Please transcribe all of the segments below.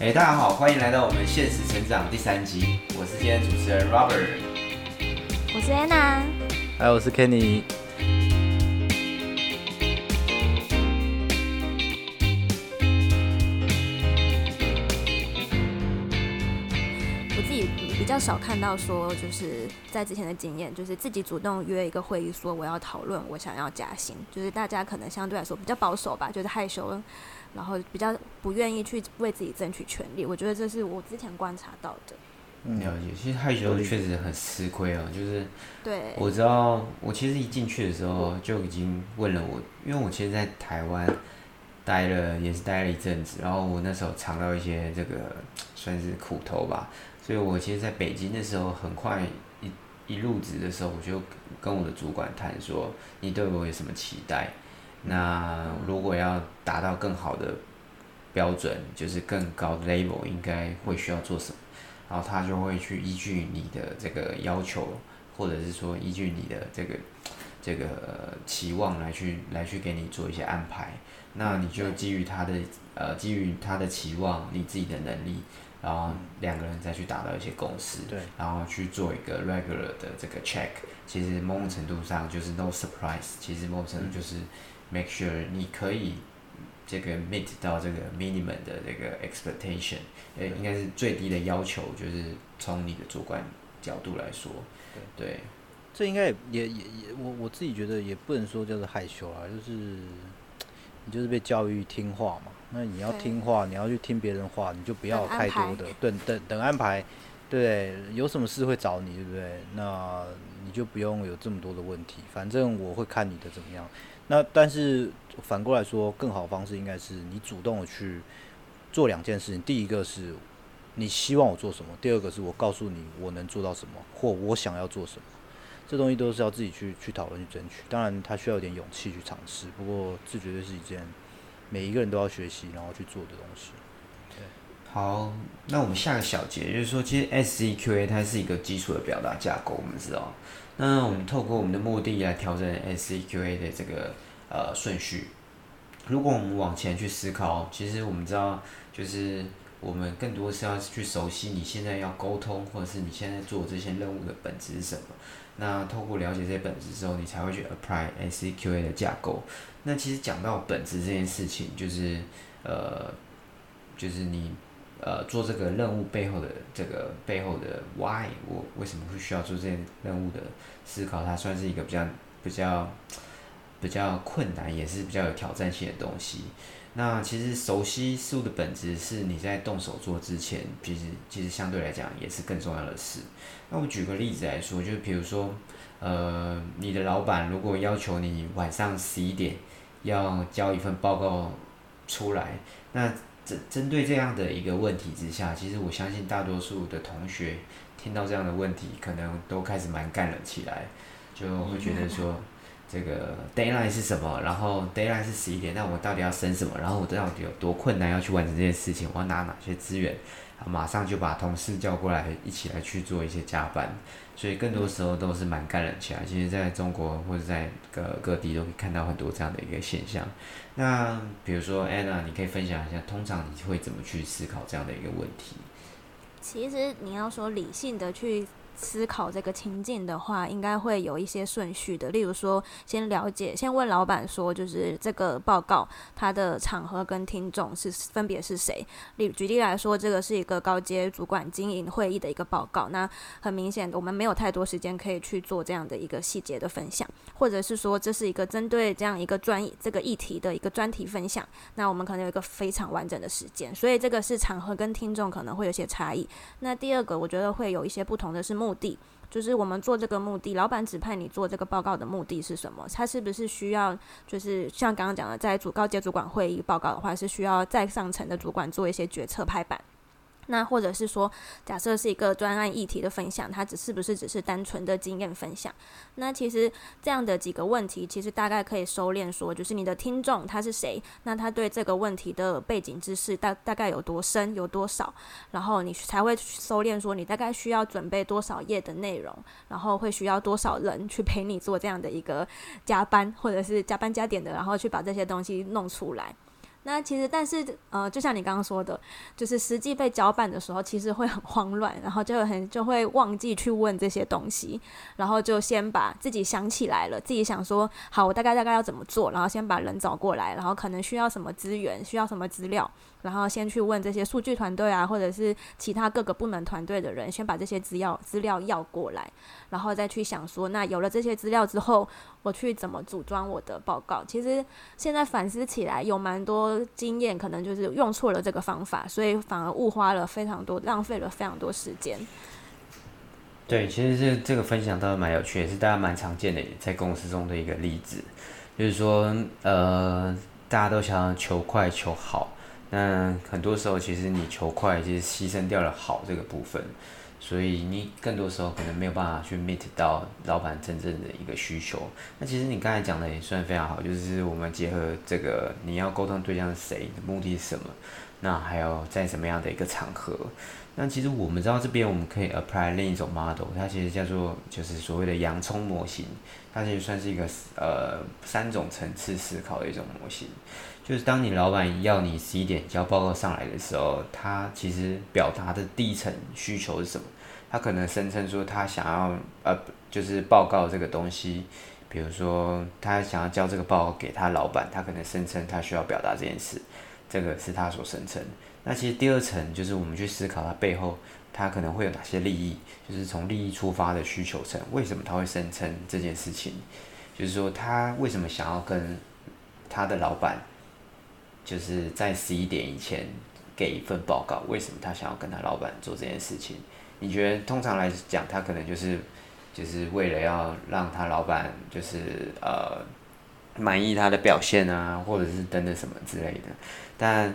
哎，大家好，欢迎来到我们现实成长第三集。我是今天主持人 Robert，我是 Anna，还有我是 Kenny。比较少看到说，就是在之前的经验，就是自己主动约一个会议，说我要讨论我想要加薪，就是大家可能相对来说比较保守吧，就是害羞。然后比较不愿意去为自己争取权利，我觉得这是我之前观察到的。了解，其实害羞确实很吃亏哦。就是对，我知道，我其实一进去的时候就已经问了我，因为我其实，在台湾待了也是待了一阵子，然后我那时候尝到一些这个算是苦头吧，所以我其实在北京的时候，很快一一入职的时候，我就跟我的主管谈说，你对我有什么期待？那如果要达到更好的标准，就是更高的 level，应该会需要做什么？然后他就会去依据你的这个要求，或者是说依据你的这个这个期望来去来去给你做一些安排。那你就基于他的呃基于他的期望，你自己的能力，然后两个人再去打到一些共识，对，然后去做一个 regular 的这个 check。其实某种程度上就是 no surprise，其实某种程度就是。make sure 你可以这个 meet 到这个 minimum 的这个 expectation，呃，应该是最低的要求，就是从你的主观角度来说，对，这应该也也也，我我自己觉得也不能说叫做害羞啊，就是你就是被教育听话嘛，那你要听话，你要去听别人话，你就不要太多的等等等安排，对，有什么事会找你，对不对？那你就不用有这么多的问题，反正我会看你的怎么样。那但是反过来说，更好的方式应该是你主动的去做两件事情。第一个是你希望我做什么，第二个是我告诉你我能做到什么，或我想要做什么。这东西都是要自己去去讨论去争取。当然，他需要一点勇气去尝试。不过，这绝对是一件每一个人都要学习然后去做的东西。对。好，那我们下个小节就是说，其实 SCQA 它是一个基础的表达架构，我们知道。那我们透过我们的目的来调整 SCQA 的这个呃顺序。如果我们往前去思考，其实我们知道，就是我们更多是要去熟悉你现在要沟通，或者是你现在做这些任务的本质是什么。那透过了解这些本质之后，你才会去 apply SQA 的架构。那其实讲到本质这件事情，就是呃，就是你。呃，做这个任务背后的这个背后的 why，我为什么会需要做这件任务的思考，它算是一个比较比较比较困难，也是比较有挑战性的东西。那其实熟悉事物的本质是你在动手做之前，其实其实相对来讲也是更重要的事。那我举个例子来说，就比如说，呃，你的老板如果要求你晚上十一点要交一份报告出来，那针针对这样的一个问题之下，其实我相信大多数的同学听到这样的问题，可能都开始蛮干了起来，就会觉得说，这个 deadline 是什么？然后 deadline 是十一点，那我到底要升什么？然后我到底有多困难要去完成这件事情？我要拿哪些资源？马上就把同事叫过来，一起来去做一些加班。所以更多时候都是蛮干了起来。其实在中国或者在各各地都可以看到很多这样的一个现象。那比如说 Anna，你可以分享一下，通常你会怎么去思考这样的一个问题？其实你要说理性的去。思考这个情境的话，应该会有一些顺序的。例如说，先了解，先问老板说，就是这个报告它的场合跟听众是分别是谁。例举例来说，这个是一个高阶主管经营会议的一个报告。那很明显，我们没有太多时间可以去做这样的一个细节的分享，或者是说，这是一个针对这样一个专这个议题的一个专题分享。那我们可能有一个非常完整的时间，所以这个是场合跟听众可能会有些差异。那第二个，我觉得会有一些不同的是。目的就是我们做这个目的，老板指派你做这个报告的目的是什么？他是不是需要就是像刚刚讲的，在主高阶主管会议报告的话，是需要再上层的主管做一些决策拍板？那或者是说，假设是一个专案议题的分享，它只是不是只是单纯的经验分享？那其实这样的几个问题，其实大概可以收敛说，就是你的听众他是谁？那他对这个问题的背景知识大大概有多深，有多少？然后你才会收敛说，你大概需要准备多少页的内容，然后会需要多少人去陪你做这样的一个加班，或者是加班加点的，然后去把这些东西弄出来。那其实，但是呃，就像你刚刚说的，就是实际被搅拌的时候，其实会很慌乱，然后就很就会忘记去问这些东西，然后就先把自己想起来了，自己想说好，我大概大概要怎么做，然后先把人找过来，然后可能需要什么资源，需要什么资料，然后先去问这些数据团队啊，或者是其他各个部门团队的人，先把这些资料资料要过来，然后再去想说，那有了这些资料之后，我去怎么组装我的报告。其实现在反思起来，有蛮多。经验可能就是用错了这个方法，所以反而误花了非常多，浪费了非常多时间。对，其实这这个分享倒是蛮有趣，也是大家蛮常见的，在公司中的一个例子，就是说，呃，大家都想要求快求好，那很多时候其实你求快，其实牺牲掉了好这个部分。所以你更多时候可能没有办法去 meet 到老板真正的一个需求。那其实你刚才讲的也算非常好，就是我们结合这个你要沟通对象是谁，目的是什么，那还有在什么样的一个场合。那其实我们知道这边我们可以 apply 另一种 model，它其实叫做就是所谓的洋葱模型，它其实算是一个呃三种层次思考的一种模型。就是当你老板要你十一点交报告上来的时候，他其实表达的第一层需求是什么？他可能声称说他想要呃，就是报告这个东西，比如说他想要交这个报告给他老板，他可能声称他需要表达这件事，这个是他所声称。那其实第二层就是我们去思考他背后他可能会有哪些利益，就是从利益出发的需求层，为什么他会声称这件事情？就是说他为什么想要跟他的老板，就是在十一点以前给一份报告？为什么他想要跟他老板做这件事情？你觉得通常来讲，他可能就是就是为了要让他老板就是呃满意他的表现啊，或者是等等什么之类的。但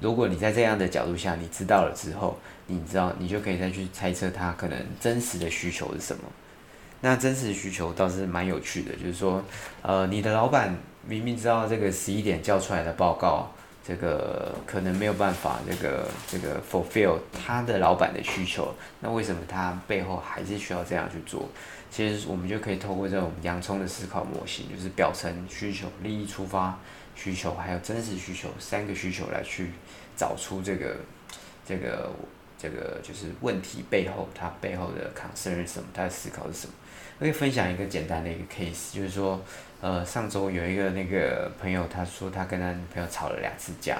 如果你在这样的角度下，你知道了之后，你知道你就可以再去猜测他可能真实的需求是什么。那真实需求倒是蛮有趣的，就是说，呃，你的老板明明知道这个十一点交出来的报告。这个可能没有办法，这个这个 fulfill 他的老板的需求，那为什么他背后还是需要这样去做？其实我们就可以透过这种洋葱的思考模型，就是表层需求、利益出发需求，还有真实需求三个需求来去找出这个这个这个就是问题背后，它背后的 concern 是什么，他的思考是什么？可以分享一个简单的一个 case，就是说。呃，上周有一个那个朋友，他说他跟他女朋友吵了两次架。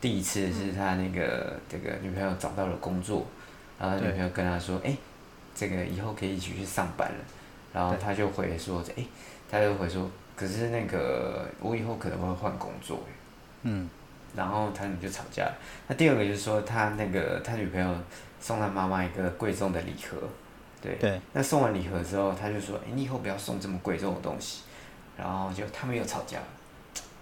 第一次是他那个这个女朋友找到了工作，然后女朋友跟他说：“哎，这个以后可以一起去上班了。”然后他就回说：“哎，他就回说，可是那个我以后可能会换工作。”嗯。然后他们就吵架。那第二个就是说，他那个他女朋友送他妈妈一个贵重的礼盒，对。对。那送完礼盒之后，他就说：“哎，你以后不要送这么贵重的东西。”然后就他们又吵架了，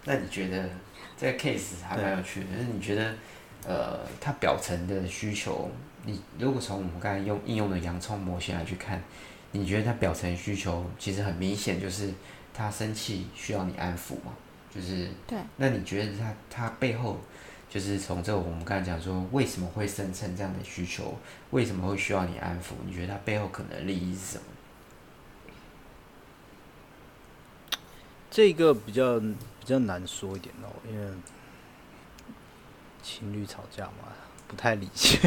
那你觉得这个 case 还蛮有趣的？就是你觉得，呃，他表层的需求，你如果从我们刚才用应用的洋葱模型来去看，你觉得他表层需求其实很明显，就是他生气需要你安抚嘛？就是对。那你觉得他他背后，就是从这我们刚才讲说，为什么会生成这样的需求？为什么会需要你安抚？你觉得他背后可能利益是什么？这个比较比较难说一点哦，因为情侣吵架嘛，不太理性。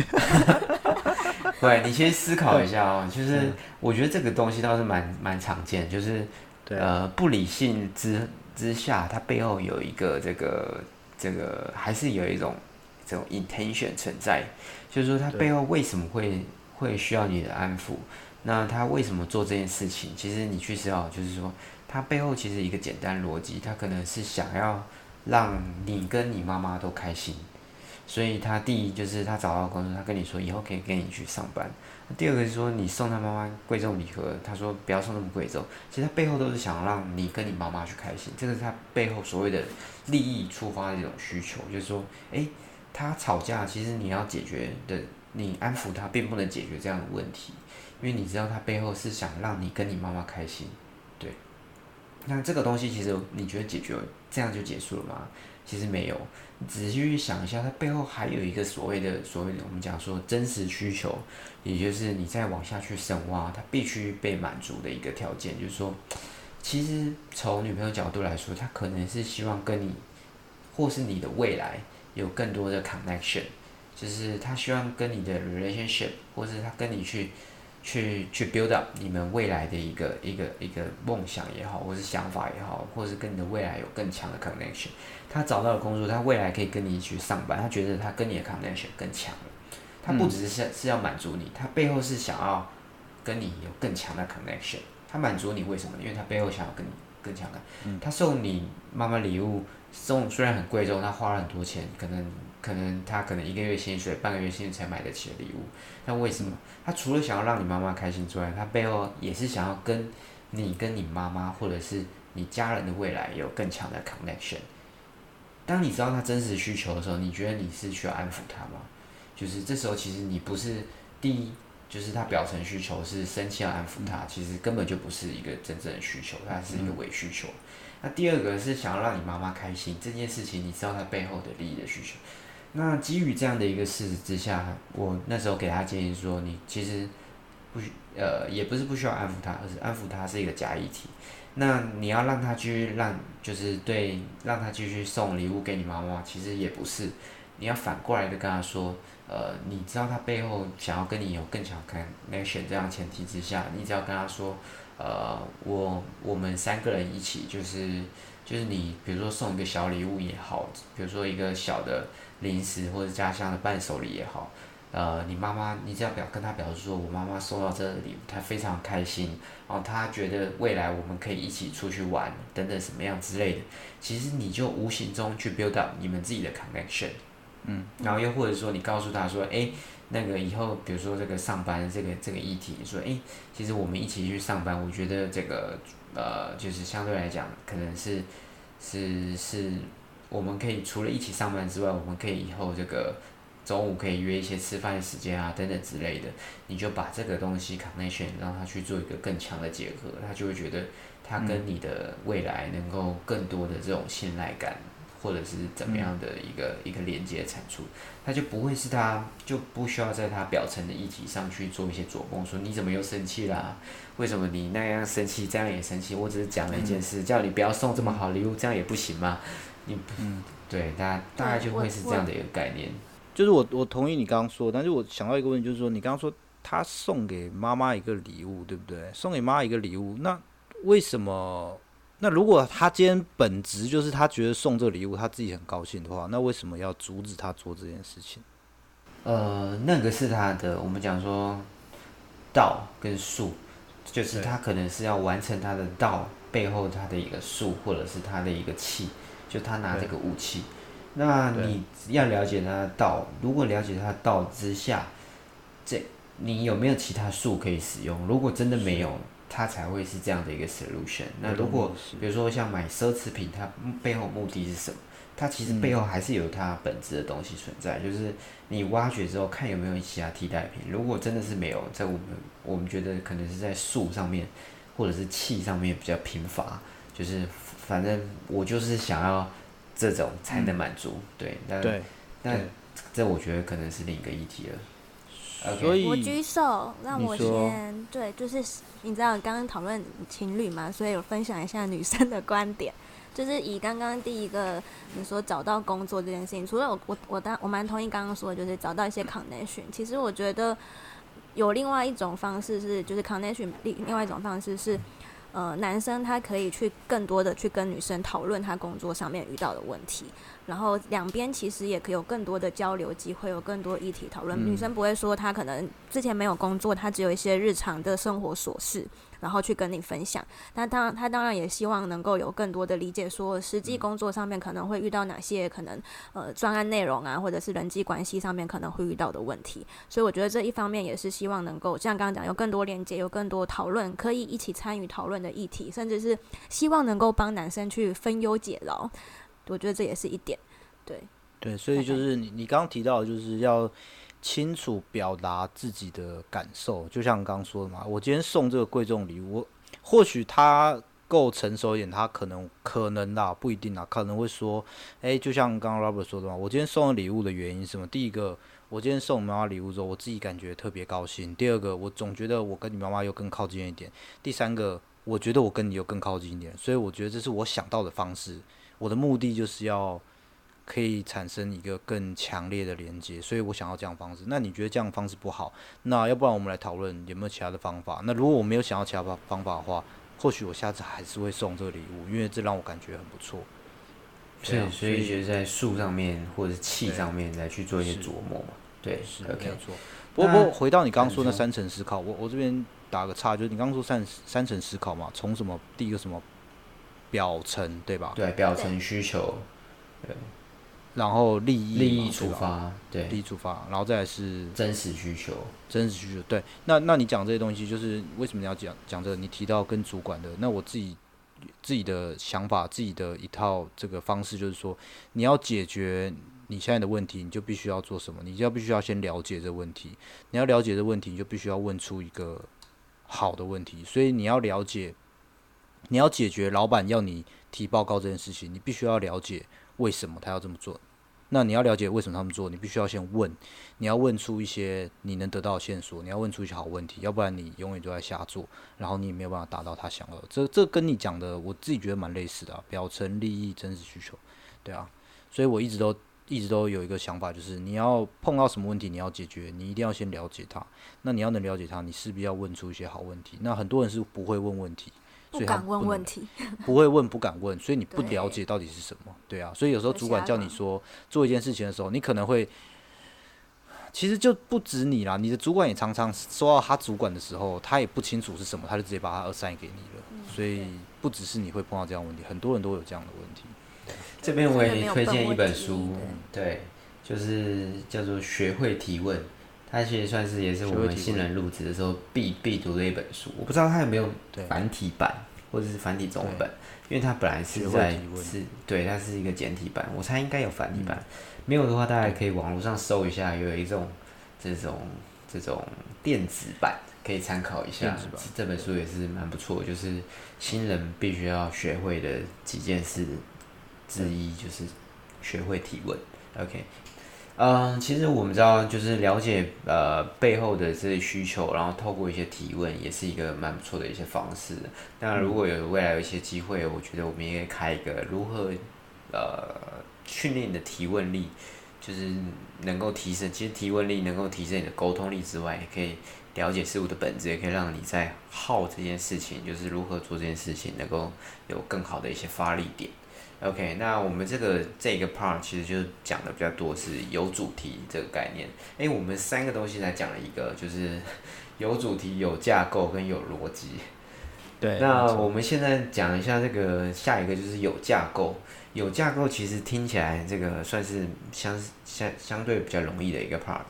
对，你先思考一下哦。就是我觉得这个东西倒是蛮蛮常见，就是呃不理性之之下，它背后有一个这个这个还是有一种这种 intention 存在，就是说它背后为什么会会需要你的安抚？那他为什么做这件事情？其实你去思考，就是说。他背后其实一个简单逻辑，他可能是想要让你跟你妈妈都开心，所以他第一就是他找到工作，他跟你说以后可以跟你去上班。第二个是说你送他妈妈贵重礼盒，他说不要送那么贵重，其实他背后都是想让你跟你妈妈去开心，这个是他背后所谓的利益出发的一种需求，就是说，诶，他吵架其实你要解决的，你安抚他并不能解决这样的问题，因为你知道他背后是想让你跟你妈妈开心。对那这个东西其实你觉得解决这样就结束了吗？其实没有，你仔细去想一下，它背后还有一个所谓的所谓的我们讲说真实需求，也就是你再往下去深挖，它必须被满足的一个条件，就是说，其实从女朋友角度来说，她可能是希望跟你或是你的未来有更多的 connection，就是他希望跟你的 relationship，或是他跟你去去去 build up 你们未来的一个一个一个梦想也好，或是想法也好，或是跟你的未来有更强的 connection。他找到了工作，他未来可以跟你去上班，他觉得他跟你的 connection 更强了。他不只是是要满足你，他背后是想要跟你有更强的 connection。他满足你为什么？因为他背后想要跟你更强的。他送你妈妈礼物，送虽然很贵重，他花了很多钱，可能可能他可能一个月薪水、半个月薪水才买得起的礼物。那为什么？他除了想要让你妈妈开心之外，他背后也是想要跟你、跟你妈妈或者是你家人的未来有更强的 connection。当你知道他真实需求的时候，你觉得你是需要安抚他吗？就是这时候，其实你不是第一，就是他表层需求是生气要安抚他，其实根本就不是一个真正的需求，它是一个伪需求。那第二个是想要让你妈妈开心这件事情，你知道他背后的利益的需求。那基于这样的一个事实之下，我那时候给他建议说，你其实不需呃，也不是不需要安抚他，而是安抚他是一个假议题。那你要让他继续让，就是对，让他继续送礼物给你妈妈，其实也不是。你要反过来的跟他说。呃，你知道他背后想要跟你有更强 connection 这样前提之下，你只要跟他说，呃，我我们三个人一起，就是就是你，比如说送一个小礼物也好，比如说一个小的零食或者家乡的伴手礼也好，呃，你妈妈，你只要表跟她表示说我妈妈收到这个礼物，她非常开心，然后她觉得未来我们可以一起出去玩等等什么样之类的，其实你就无形中去 build up 你们自己的 connection。嗯，然后又或者说你告诉她说，哎，那个以后比如说这个上班这个这个议题，说，哎，其实我们一起去上班，我觉得这个呃，就是相对来讲，可能是是是，我们可以除了一起上班之外，我们可以以后这个中午可以约一些吃饭的时间啊，等等之类的，你就把这个东西 connection 让他去做一个更强的结合，他就会觉得他跟你的未来能够更多的这种信赖感。或者是怎么样的一个一个连接产出，他就不会是他就不需要在他表层的议题上去做一些琢磨，说你怎么又生气啦？为什么你那样生气，这样也生气？我只是讲了一件事，叫你不要送这么好礼物，这样也不行吗？你嗯，对，大大概就会是这样的一个概念。就是我我同意你刚刚说，但是我想到一个问题，就是说你刚刚说他送给妈妈一个礼物，对不对？送给妈妈一个礼物，那为什么？那如果他今天本质就是他觉得送这个礼物他自己很高兴的话，那为什么要阻止他做这件事情？呃，那个是他的，我们讲说道跟术，就是他可能是要完成他的道背后他的一个术，或者是他的一个气，就他拿这个武器。那你要了解他的道，如果了解他的道之下，这你有没有其他术可以使用？如果真的没有。它才会是这样的一个 solution。那如果比如说像买奢侈品，它背后目的是什么？它其实背后还是有它本质的东西存在。就是你挖掘之后，看有没有其他替代品。如果真的是没有，在我们我们觉得可能是在树上面，或者是气上面比较贫乏。就是反正我就是想要这种才能满足。对，那那这我觉得可能是另一个议题了。所以我举手，让我先对，就是你知道刚刚讨论情侣嘛，所以我分享一下女生的观点，就是以刚刚第一个你说找到工作这件事情，除了我我我当我蛮同意刚刚说的，就是找到一些 connection，其实我觉得有另外一种方式是，就是 connection 另另外一种方式是。呃，男生他可以去更多的去跟女生讨论他工作上面遇到的问题，然后两边其实也可以有更多的交流机会，有更多议题讨论。女生不会说她可能之前没有工作，她只有一些日常的生活琐事。然后去跟你分享，那当她当然也希望能够有更多的理解，说实际工作上面可能会遇到哪些可能呃专案内容啊，或者是人际关系上面可能会遇到的问题。所以我觉得这一方面也是希望能够像刚刚讲，有更多连接，有更多讨论，可以一起参与讨论的议题，甚至是希望能够帮男生去分忧解劳。我觉得这也是一点，对对，所以就是你你刚刚提到就是要。清楚表达自己的感受，就像刚刚说的嘛，我今天送这个贵重礼物，或许他够成熟一点，他可能可能啦，不一定啦，可能会说，诶，就像刚刚 Robert 说的嘛，我今天送的礼物的原因是什么？第一个，我今天送妈妈礼物之后，我自己感觉特别高兴；第二个，我总觉得我跟你妈妈又更靠近一点；第三个，我觉得我跟你又更靠近一点，所以我觉得这是我想到的方式。我的目的就是要可以产生一个更强烈的连接，所以我想要这样方式。那你觉得这样方式不好？那要不然我们来讨论有没有其他的方法？那如果我没有想要其他方方法的话，或许我下次还是会送这个礼物，因为这让我感觉很不错。所以，所以就是在树上面或者是气上面来去做一些琢磨嘛。对，是没有错。不过，不过回到你刚刚说那三层思考，我我这边打个岔，就是你刚刚说三三层思考嘛，从什么第一个什么表层对吧？对，表层需求。对。然后利益利益出发，对，利益出发，然后再来是真实需求，真实需求，对。那那你讲这些东西，就是为什么你要讲讲这个？你提到跟主管的，那我自己自己的想法，自己的一套这个方式，就是说，你要解决你现在的问题，你就必须要做什么？你就要必须要先了解这个问题。你要了解这问题，你就必须要问出一个好的问题。所以你要了解，你要解决老板要你提报告这件事情，你必须要了解。为什么他要这么做？那你要了解为什么他们做，你必须要先问，你要问出一些你能得到的线索，你要问出一些好问题，要不然你永远都在瞎做，然后你也没有办法达到他想要的。这这跟你讲的，我自己觉得蛮类似的，表层利益、真实需求，对啊。所以我一直都一直都有一个想法，就是你要碰到什么问题，你要解决，你一定要先了解他。那你要能了解他，你势必要问出一些好问题。那很多人是不会问问题。不敢问问题，不会问，不敢问，所以你不了解到底是什么，对啊，所以有时候主管叫你说做一件事情的时候，你可能会，其实就不止你啦，你的主管也常常说到他主管的时候，他也不清楚是什么，他就直接把他 assign 给你了，所以不只是你会碰到这样问题，很多人都有这样的问题。这边我也推荐一本书，对，就是叫做《学会提问》。它其实算是也是我们新人入职的时候必必读的一本书。我不知道它有没有繁体版或者是繁体中本，因为它本来是在是对，它是一个简体版。我猜应该有繁体版，没有的话，大家可以网络上搜一下，有一种这种这种电子版可以参考一下。这本书也是蛮不错，就是新人必须要学会的几件事之一，就是学会提问。OK。嗯，其实我们知道，就是了解呃背后的这些需求，然后透过一些提问，也是一个蛮不错的一些方式。那如果有未来有一些机会，我觉得我们也可以开一个如何呃训练你的提问力，就是能够提升，其实提问力能够提升你的沟通力之外，也可以了解事物的本质，也可以让你在好这件事情，就是如何做这件事情，能够有更好的一些发力点。OK，那我们这个这个 part 其实就是讲的比较多是有主题这个概念。哎，我们三个东西才讲了一个，就是 有主题、有架构跟有逻辑。对。那我们现在讲一下这个下一个就是有架构。有架构其实听起来这个算是相相相对比较容易的一个 part。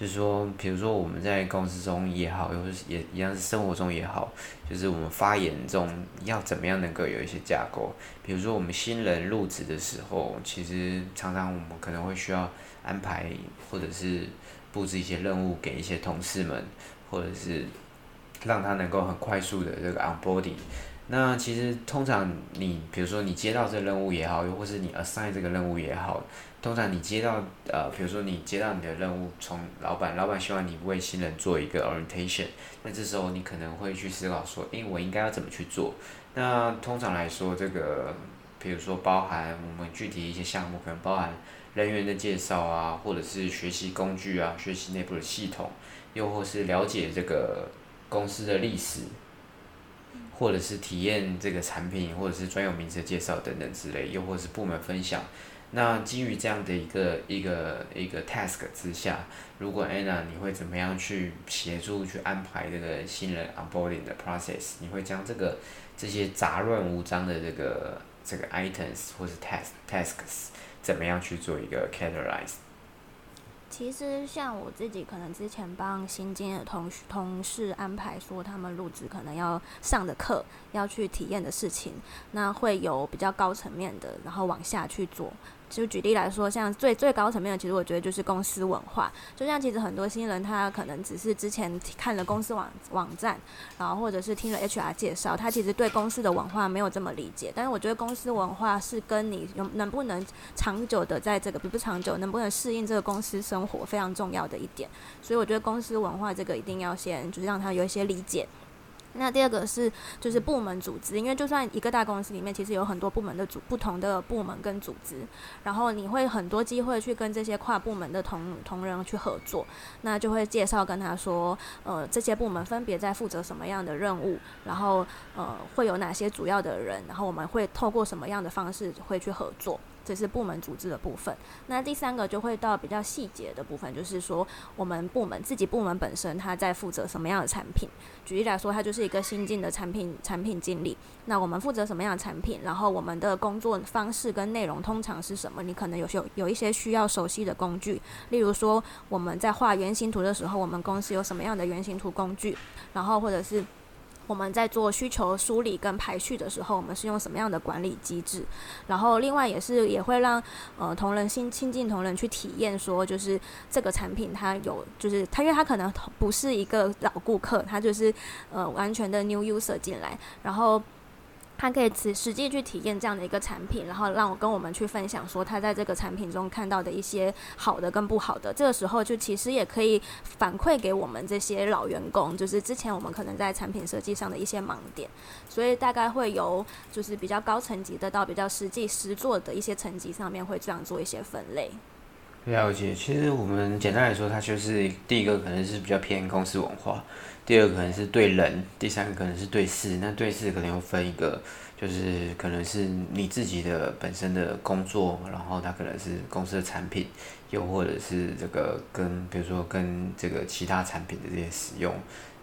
就是说，比如说我们在公司中也好，又是也一样是生活中也好，就是我们发言中要怎么样能够有一些架构。比如说我们新人入职的时候，其实常常我们可能会需要安排或者是布置一些任务给一些同事们，或者是让他能够很快速的这个 onboarding。那其实通常你比如说你接到这任务也好，又或是你 assign 这个任务也好。通常你接到呃，比如说你接到你的任务，从老板，老板希望你为新人做一个 orientation，那这时候你可能会去思考说，诶，我应该要怎么去做？那通常来说，这个比如说包含我们具体一些项目，可能包含人员的介绍啊，或者是学习工具啊，学习内部的系统，又或是了解这个公司的历史，或者是体验这个产品，或者是专有名词介绍等等之类，又或是部门分享。那基于这样的一个一个一个 task 之下，如果 Anna 你会怎么样去协助去安排这个新人 onboarding 的 process？你会将这个这些杂乱无章的这个这个 items 或是 task tasks 怎么样去做一个 categorize？其实像我自己可能之前帮新进的同同事安排说他们入职可能要上的课，要去体验的事情，那会有比较高层面的，然后往下去做。就举例来说，像最最高层面的，其实我觉得就是公司文化。就像其实很多新人，他可能只是之前看了公司网网站，然后或者是听了 HR 介绍，他其实对公司的文化没有这么理解。但是我觉得公司文化是跟你能不能长久的在这个，不长久，能不能适应这个公司生活非常重要的一点。所以我觉得公司文化这个一定要先就是让他有一些理解。那第二个是就是部门组织，因为就算一个大公司里面，其实有很多部门的组不同的部门跟组织，然后你会很多机会去跟这些跨部门的同同仁去合作，那就会介绍跟他说，呃，这些部门分别在负责什么样的任务，然后呃会有哪些主要的人，然后我们会透过什么样的方式会去合作。这是部门组织的部分。那第三个就会到比较细节的部分，就是说我们部门自己部门本身他在负责什么样的产品。举例来说，他就是一个新进的产品产品经理。那我们负责什么样的产品？然后我们的工作方式跟内容通常是什么？你可能有有有一些需要熟悉的工具，例如说我们在画原型图的时候，我们公司有什么样的原型图工具？然后或者是。我们在做需求梳理跟排序的时候，我们是用什么样的管理机制？然后另外也是也会让呃同仁新亲近同仁去体验，说就是这个产品它有就是它，因为它可能不是一个老顾客，它就是呃完全的 new user 进来，然后。他可以实实际去体验这样的一个产品，然后让我跟我们去分享说他在这个产品中看到的一些好的跟不好的。这个时候就其实也可以反馈给我们这些老员工，就是之前我们可能在产品设计上的一些盲点。所以大概会由就是比较高层级的到比较实际实做的一些层级上面会这样做一些分类。了解，其实我们简单来说，它就是第一个可能是比较偏公司文化。第二可能是对人，第三个可能是对事。那对事可能又分一个，就是可能是你自己的本身的工作，然后它可能是公司的产品，又或者是这个跟比如说跟这个其他产品的这些使用。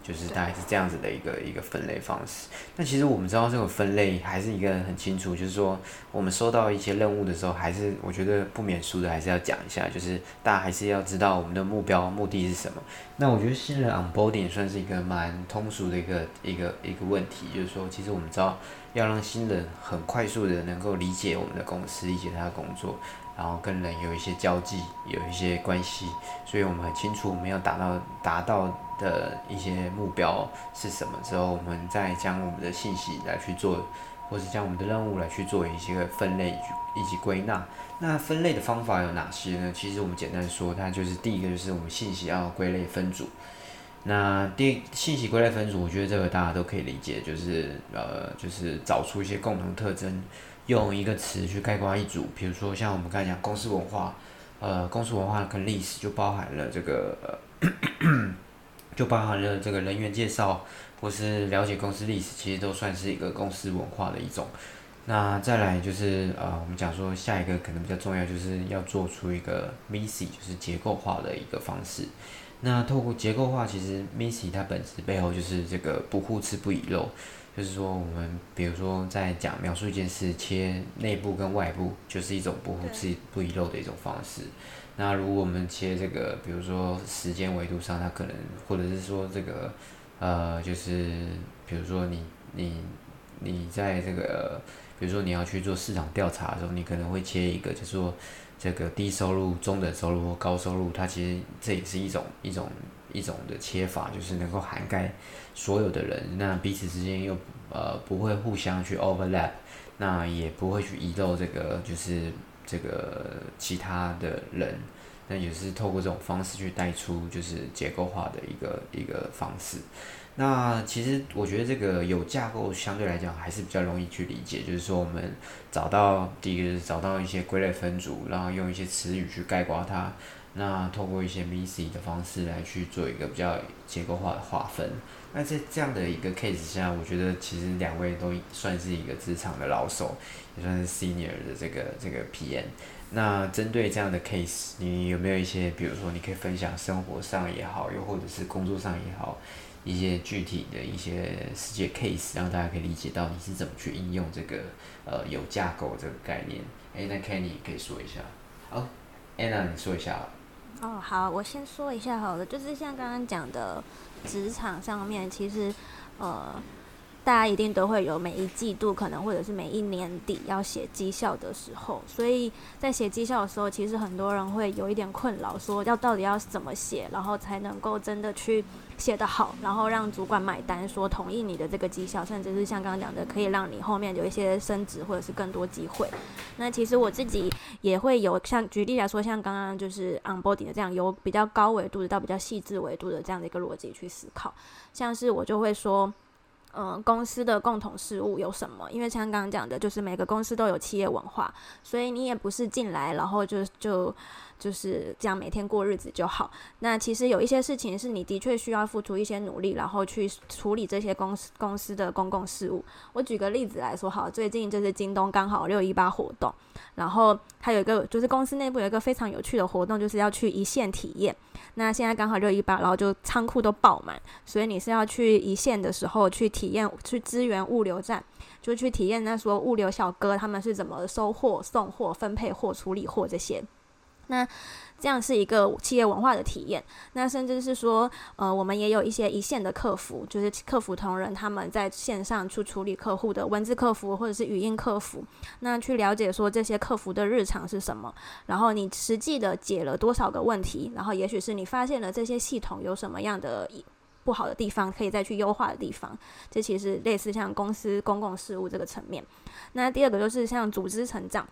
就是大概是这样子的一个一个分类方式。那其实我们知道这个分类还是一个很清楚，就是说我们收到一些任务的时候，还是我觉得不免俗的还是要讲一下，就是大家还是要知道我们的目标目的是什么。那我觉得新人 onboarding 算是一个蛮通俗的一个一个一个问题，就是说其实我们知道要让新人很快速的能够理解我们的公司，理解他的工作。然后跟人有一些交际，有一些关系，所以我们很清楚我们要达到达到的一些目标是什么之后，我们再将我们的信息来去做，或是将我们的任务来去做一些分类以及归纳。那分类的方法有哪些呢？其实我们简单说，它就是第一个就是我们信息要归类分组。那第信息归类分组，我觉得这个大家都可以理解，就是呃，就是找出一些共同特征。用一个词去概括一组，比如说像我们刚才讲公司文化，呃，公司文化跟历史就包含了这个，就包含了这个人员介绍或是了解公司历史，其实都算是一个公司文化的一种。那再来就是呃，我们讲说下一个可能比较重要，就是要做出一个 MISI，就是结构化的一个方式。那透过结构化，其实 MISI 它本质背后就是这个不互斥不遗漏。就是说，我们比如说在讲描述一件事，切内部跟外部，就是一种不互斥不遗漏的一种方式。那如果我们切这个，比如说时间维度上，它可能或者是说这个，呃，就是比如说你你你在这个，比如说你要去做市场调查的时候，你可能会切一个，就是说这个低收入、中等收入或高收入，它其实这也是一种一种。一种的切法就是能够涵盖所有的人，那彼此之间又呃不会互相去 overlap，那也不会去遗漏这个就是这个其他的人，那也是透过这种方式去带出就是结构化的一个一个方式。那其实我觉得这个有架构相对来讲还是比较容易去理解，就是说我们找到第一个是找到一些归类分组，然后用一些词语去概括它。那透过一些 MISI 的方式来去做一个比较结构化的划分。那在这样的一个 case 下，我觉得其实两位都算是一个职场的老手，也算是 senior 的这个这个 PM。那针对这样的 case，你有没有一些，比如说你可以分享生活上也好，又或者是工作上也好，一些具体的一些世界 case，让大家可以理解到你是怎么去应用这个呃有架构这个概念。哎，那 Kenny 可以说一下。好，Anna 你说一下。哦，好，我先说一下好了，就是像刚刚讲的，职场上面其实，呃，大家一定都会有每一季度可能或者是每一年底要写绩效的时候，所以在写绩效的时候，其实很多人会有一点困扰，说要到底要怎么写，然后才能够真的去。写得好，然后让主管买单，说同意你的这个绩效，甚至是像刚刚讲的，可以让你后面有一些升职或者是更多机会。那其实我自己也会有像举例来说，像刚刚就是 onboarding 的这样，有比较高维度的到比较细致维度的这样的一个逻辑去思考。像是我就会说，嗯，公司的共同事务有什么？因为像刚刚讲的，就是每个公司都有企业文化，所以你也不是进来然后就就就是这样每天过日子就好。那其实有一些事情是你的确需要付出一些努力，然后去处理这些公司公司的公共事务。我举个例子来说，好，最近就是京东刚好六一八活动，然后它有一个就是公司内部有一个非常有趣的活动，就是要去一线体验。那现在刚好六一八，然后就仓库都爆满，所以你是要去一线的时候去体验，去支援物流站，就去体验那说物流小哥他们是怎么收货、送货、分配货、处理货这些。那这样是一个企业文化的体验。那甚至是说，呃，我们也有一些一线的客服，就是客服同仁，他们在线上去处理客户的文字客服或者是语音客服，那去了解说这些客服的日常是什么，然后你实际的解了多少个问题，然后也许是你发现了这些系统有什么样的不好的地方，可以再去优化的地方。这其实类似像公司公共事务这个层面。那第二个就是像组织成长。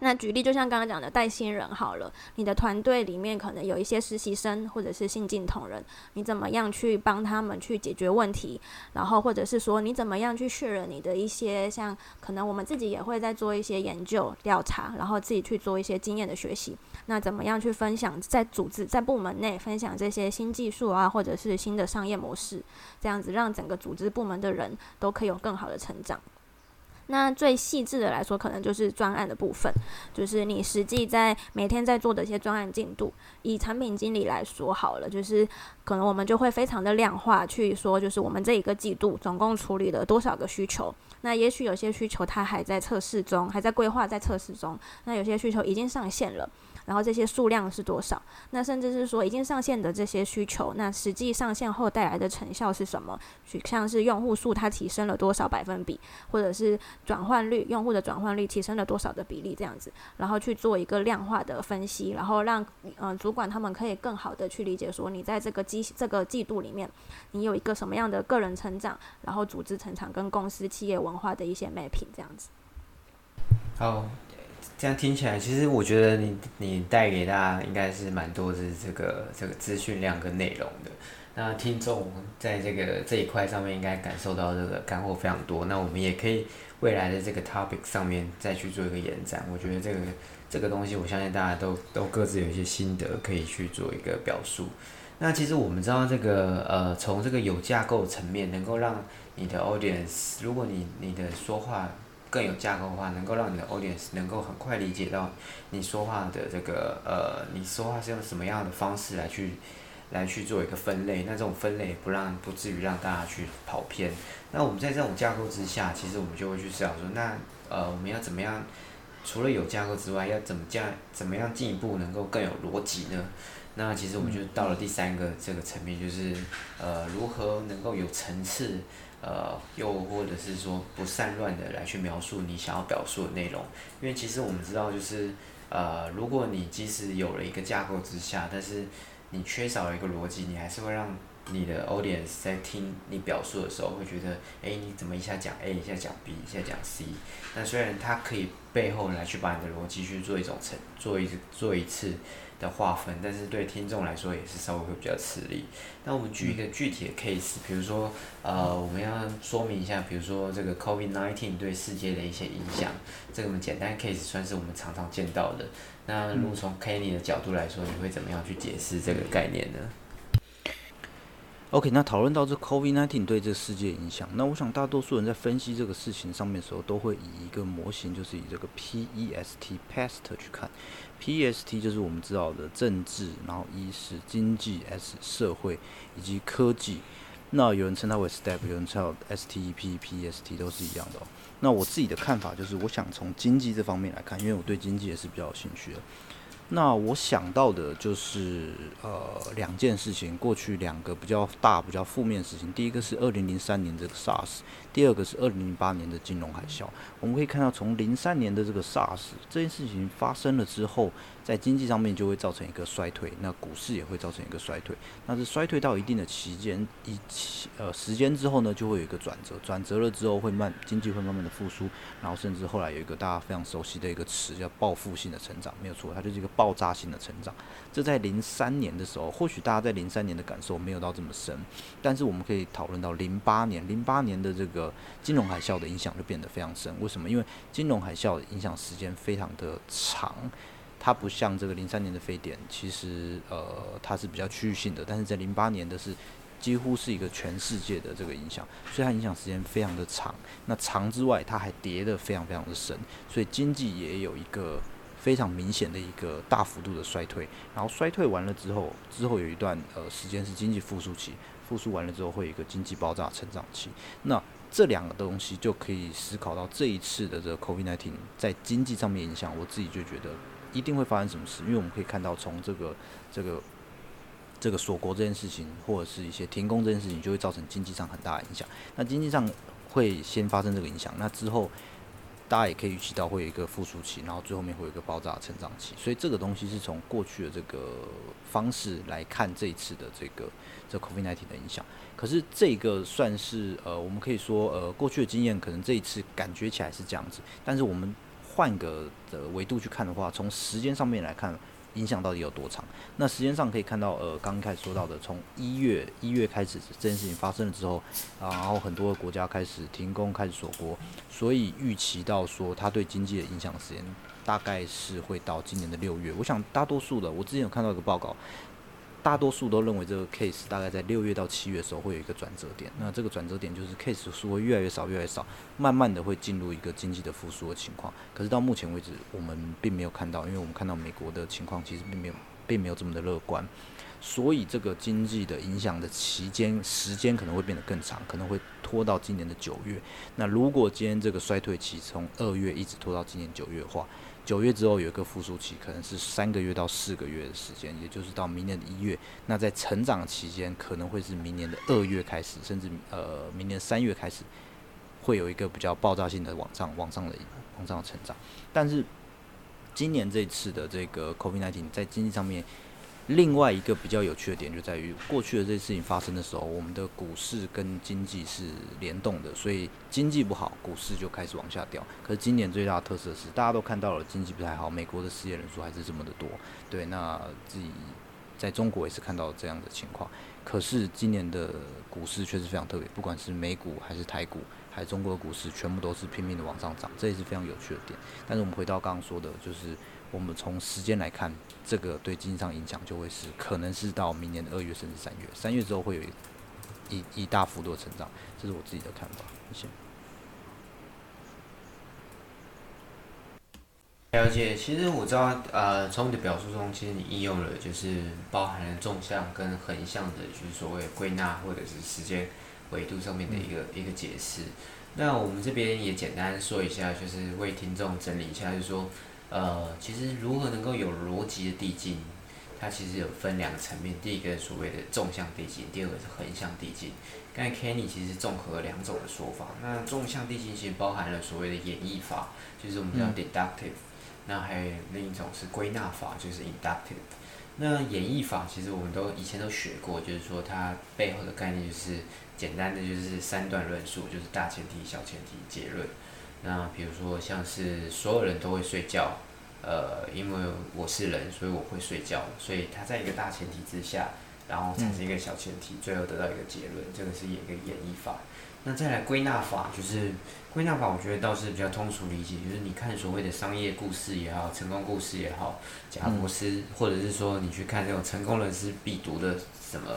那举例，就像刚刚讲的带新人好了，你的团队里面可能有一些实习生或者是新进同仁，你怎么样去帮他们去解决问题？然后或者是说，你怎么样去确认你的一些像可能我们自己也会在做一些研究调查，然后自己去做一些经验的学习。那怎么样去分享在组织在部门内分享这些新技术啊，或者是新的商业模式，这样子让整个组织部门的人都可以有更好的成长。那最细致的来说，可能就是专案的部分，就是你实际在每天在做的一些专案进度。以产品经理来说好了，就是可能我们就会非常的量化去说，就是我们这一个季度总共处理了多少个需求。那也许有些需求它还在测试中，还在规划在测试中，那有些需求已经上线了。然后这些数量是多少？那甚至是说已经上线的这些需求，那实际上线后带来的成效是什么？像是用户数它提升了多少百分比，或者是转换率，用户的转换率提升了多少的比例这样子，然后去做一个量化的分析，然后让嗯主管他们可以更好的去理解说你在这个季这个季度里面，你有一个什么样的个人成长，然后组织成长跟公司企业文化的一些 mapping 这样子。好。这样听起来，其实我觉得你你带给大家应该是蛮多的这个这个资讯量跟内容的。那听众在这个这一块上面应该感受到这个干货非常多。那我们也可以未来的这个 topic 上面再去做一个延展。我觉得这个这个东西，我相信大家都都各自有一些心得可以去做一个表述。那其实我们知道这个呃，从这个有架构层面，能够让你的 audience，如果你你的说话。更有架构化，能够让你的 audience 能够很快理解到你说话的这个呃，你说话是用什么样的方式来去来去做一个分类。那这种分类不让不至于让大家去跑偏。那我们在这种架构之下，其实我们就会去思考说，那呃，我们要怎么样？除了有架构之外，要怎么加怎么样进一步能够更有逻辑呢？那其实我们就到了第三个这个层面，就是呃，如何能够有层次。呃，又或者是说不散乱的来去描述你想要表述的内容，因为其实我们知道，就是呃，如果你即使有了一个架构之下，但是你缺少了一个逻辑，你还是会让你的 audience 在听你表述的时候会觉得，哎，你怎么一下讲 A，一下讲 B，一下讲 C？那虽然它可以背后来去把你的逻辑去做一种成，做一做一次。的划分，但是对听众来说也是稍微会比较吃力。那我们举一个具体的 case，比如说，呃，我们要说明一下，比如说这个 COVID-19 对世界的一些影响，这个简单 case 算是我们常常见到的。那如果从 Kenny 的角度来说，你会怎么样去解释这个概念呢？OK，那讨论到这 COVID-19 对这个世界影响，那我想大多数人在分析这个事情上面的时候，都会以一个模型，就是以这个 PEST（Pest） 去看。PEST 就是我们知道的政治，然后 E 是经济，S 社会以及科技。那有人称它为 STEP，有人称 STEP，PEST 都是一样的。那我自己的看法就是，我想从经济这方面来看，因为我对经济也是比较有兴趣的。那我想到的就是呃两件事情，过去两个比较大、比较负面的事情。第一个是二零零三年这个 SARS，第二个是二零零八年的金融海啸。我们可以看到，从零三年的这个 SARS 这件事情发生了之后。在经济上面就会造成一个衰退，那股市也会造成一个衰退。那是衰退到一定的期间一期呃时间之后呢，就会有一个转折，转折了之后会慢经济会慢慢的复苏，然后甚至后来有一个大家非常熟悉的一个词叫报复性的成长，没有错，它就是一个爆炸性的成长。这在零三年的时候，或许大家在零三年的感受没有到这么深，但是我们可以讨论到零八年，零八年的这个金融海啸的影响就变得非常深。为什么？因为金融海啸影响时间非常的长，它不像这个零三年的非典，其实呃它是比较区域性的，但是在零八年的是几乎是一个全世界的这个影响，所以它影响时间非常的长。那长之外，它还跌得非常非常的深，所以经济也有一个。非常明显的一个大幅度的衰退，然后衰退完了之后，之后有一段呃时间是经济复苏期，复苏完了之后会有一个经济爆炸成长期。那这两个东西就可以思考到这一次的这个 COVID-19 在经济上面影响，我自己就觉得一定会发生什么事，因为我们可以看到从这个这个这个锁国这件事情，或者是一些停工这件事情，就会造成经济上很大的影响。那经济上会先发生这个影响，那之后。大家也可以预期到会有一个复苏期，然后最后面会有一个爆炸成长期，所以这个东西是从过去的这个方式来看这一次的这个这 COVID-19 的影响。可是这个算是呃，我们可以说呃，过去的经验可能这一次感觉起来是这样子，但是我们换个的维度去看的话，从时间上面来看。影响到底有多长？那时间上可以看到，呃，刚开始说到的，从一月一月开始这件事情发生了之后，啊，然后很多国家开始停工，开始锁国，所以预期到说它对经济的影响时间大概是会到今年的六月。我想大多数的，我之前有看到一个报告。大多数都认为这个 case 大概在六月到七月的时候会有一个转折点，那这个转折点就是 case 数会越来越少，越来越少，慢慢的会进入一个经济的复苏的情况。可是到目前为止，我们并没有看到，因为我们看到美国的情况其实并没有，并没有这么的乐观，所以这个经济的影响的期间时间可能会变得更长，可能会拖到今年的九月。那如果今天这个衰退期从二月一直拖到今年九月的话，九月之后有一个复苏期，可能是三个月到四个月的时间，也就是到明年的一月。那在成长期间，可能会是明年的二月开始，甚至呃明年三月开始，会有一个比较爆炸性的往上、往上的、往上的成长。但是今年这次的这个 COVID-19 在经济上面。另外一个比较有趣的点就在于，过去的这些事情发生的时候，我们的股市跟经济是联动的，所以经济不好，股市就开始往下掉。可是今年最大的特色是，大家都看到了经济不太好，美国的失业人数还是这么的多。对，那自己在中国也是看到这样的情况。可是今年的股市确实非常特别，不管是美股还是台股，还是中国的股市，全部都是拼命的往上涨，这也是非常有趣的点。但是我们回到刚刚说的，就是。我们从时间来看，这个对经济上影响就会是，可能是到明年的二月甚至三月，三月之后会有一一大幅度的成长，这是我自己的看法。谢谢。了解，其实我知道，呃，从你的表述中，其实你应用了就是包含了纵向跟横向的，就是所谓归纳或者是时间维度上面的一个一个解释。那我们这边也简单说一下，就是为听众整理一下，就是说。呃，其实如何能够有逻辑的递进，它其实有分两个层面。第一个所谓的纵向递进，第二个是横向递进。刚才 Kenny 其实综合了两种的说法。那纵向递进其实包含了所谓的演绎法，就是我们叫 deductive。那还有另一种是归纳法，就是 inductive。那演绎法其实我们都以前都学过，就是说它背后的概念就是简单的就是三段论述，就是大前提、小前提、结论。那比如说像是所有人都会睡觉，呃，因为我是人，所以我会睡觉，所以它在一个大前提之下，然后产生一个小前提，最后得到一个结论，这个是一个演绎法。那再来归纳法，就是归纳法，我觉得倒是比较通俗理解，就是你看所谓的商业故事也好，成功故事也好，贾博士，或者是说你去看这种成功人士必读的什么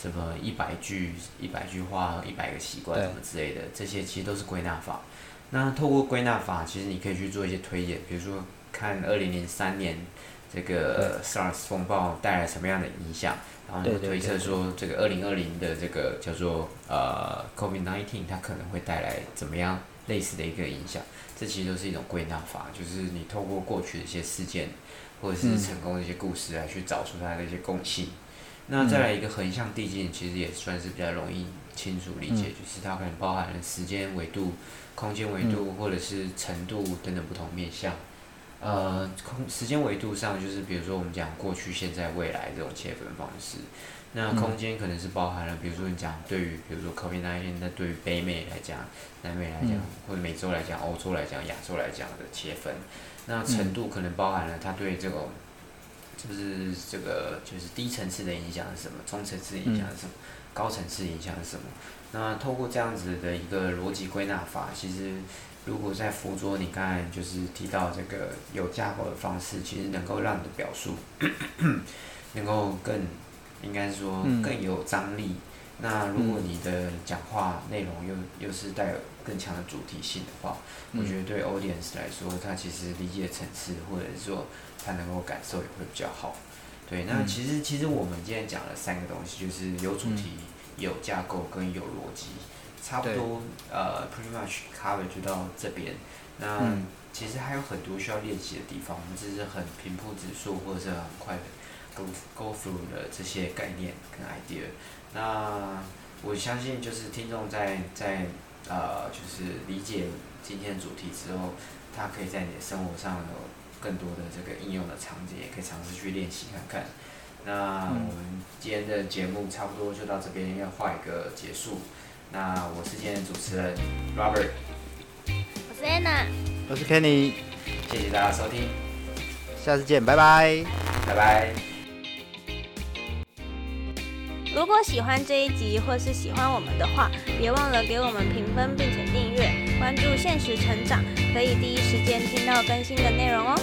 什么一百句一百句话一百个习惯什么之类的，这些其实都是归纳法。那透过归纳法，其实你可以去做一些推演，比如说看二零零三年这个 SARS 风暴带来什么样的影响，然后推测说这个二零二零的这个叫做呃 COVID-19 它可能会带来怎么样类似的一个影响，这其实都是一种归纳法，就是你透过过去的一些事件或者是成功的一些故事来去找出它的一些共性。那再来一个横向递进，其实也算是比较容易清楚理解，就是它可能包含了时间维度。空间维度或者是程度等等不同面向，呃，空时间维度上就是比如说我们讲过去、现在、未来这种切分方式，那空间可能是包含了，比如说你讲对于比如说 COVID 那一天，那对于北美来讲、南美来讲，或者美洲来讲、欧洲来讲、亚洲来讲的切分，那程度可能包含了它对这种就是这个就是低层次的影响是什么，中层次的影响是什么，高层次影响是什么？那透过这样子的一个逻辑归纳法，其实如果在辅佐你刚才就是提到这个有架构的方式，其实能够让你的表述 能够更应该说更有张力。那如果你的讲话内容又又是带有更强的主题性的话，我觉得对 audience 来说，他其实理解层次或者是说他能够感受也会比较好。对，那其实其实我们今天讲了三个东西，就是有主题、有架构跟有逻辑，差不多呃 pretty much cover 就到这边。那其实还有很多需要练习的地方，我们只是很平铺直述或者是很快的 go go through 的这些概念跟 idea。那我相信，就是听众在在呃，就是理解今天的主题之后，他可以在你的生活上有更多的这个应用的场景，也可以尝试去练习看看。那我们今天的节目差不多就到这边，要画一个结束。那我是今天的主持人 Robert，我是 Anna，我是 Kenny，谢谢大家收听，下次见，拜拜，拜拜。如果喜欢这一集，或是喜欢我们的话，别忘了给我们评分，并且订阅、关注现实成长，可以第一时间听到更新的内容哦。